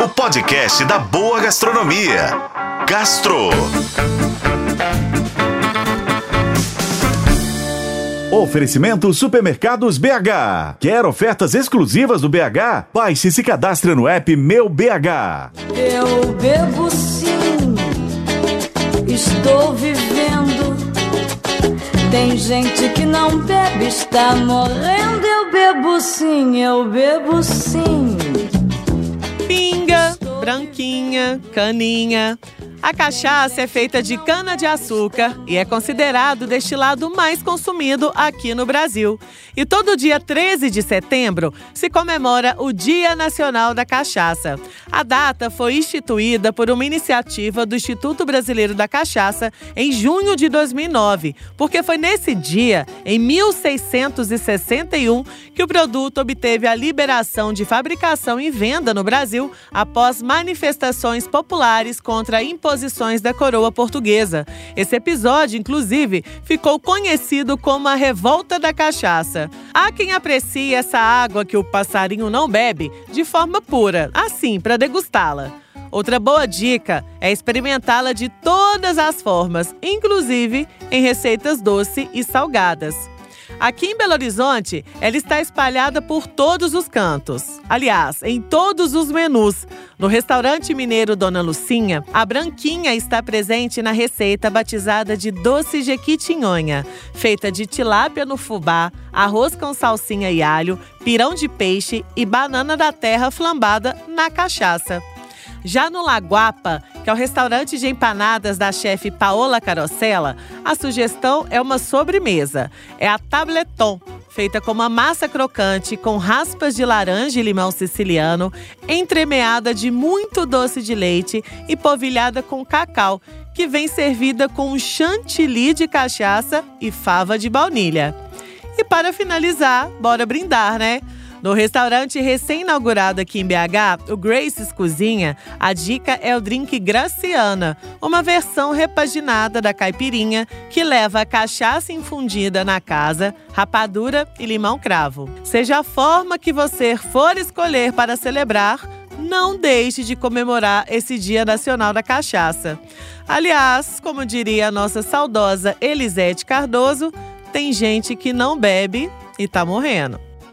o podcast da boa gastronomia. Gastro. Oferecimento Supermercados BH. Quer ofertas exclusivas do BH? Baixe e se cadastre no app Meu BH. Eu bebo sim, estou vivendo. Tem gente que não bebe, está morrendo. Eu bebo sim, eu bebo sim. Branquinha, caninha. A cachaça é feita de cana-de-açúcar e é considerado o destilado mais consumido aqui no Brasil. E todo dia 13 de setembro se comemora o Dia Nacional da Cachaça. A data foi instituída por uma iniciativa do Instituto Brasileiro da Cachaça em junho de 2009, porque foi nesse dia, em 1661, que o produto obteve a liberação de fabricação e venda no Brasil após manifestações populares contra a imposições da coroa portuguesa. Esse episódio, inclusive, ficou conhecido como a Revolta da Cachaça. Há quem aprecie essa água que o passarinho não bebe de forma pura, assim, para degustá-la. Outra boa dica é experimentá-la de todas as formas, inclusive em receitas doce e salgadas. Aqui em Belo Horizonte, ela está espalhada por todos os cantos. Aliás, em todos os menus. No restaurante mineiro Dona Lucinha, a branquinha está presente na receita batizada de doce jequitinhonha, feita de tilápia no fubá, arroz com salsinha e alho, pirão de peixe e banana da terra flambada na cachaça. Já no Laguapa, que é o restaurante de empanadas da chefe Paola Carosella, a sugestão é uma sobremesa. É a tableton, feita com uma massa crocante com raspas de laranja e limão siciliano, entremeada de muito doce de leite e polvilhada com cacau, que vem servida com chantilly de cachaça e fava de baunilha. E para finalizar, bora brindar, né? No restaurante recém-inaugurado aqui em BH, o Grace's Cozinha, a dica é o drink Graciana, uma versão repaginada da caipirinha que leva cachaça infundida na casa, rapadura e limão cravo. Seja a forma que você for escolher para celebrar, não deixe de comemorar esse Dia Nacional da Cachaça. Aliás, como diria a nossa saudosa Elisete Cardoso, tem gente que não bebe e tá morrendo.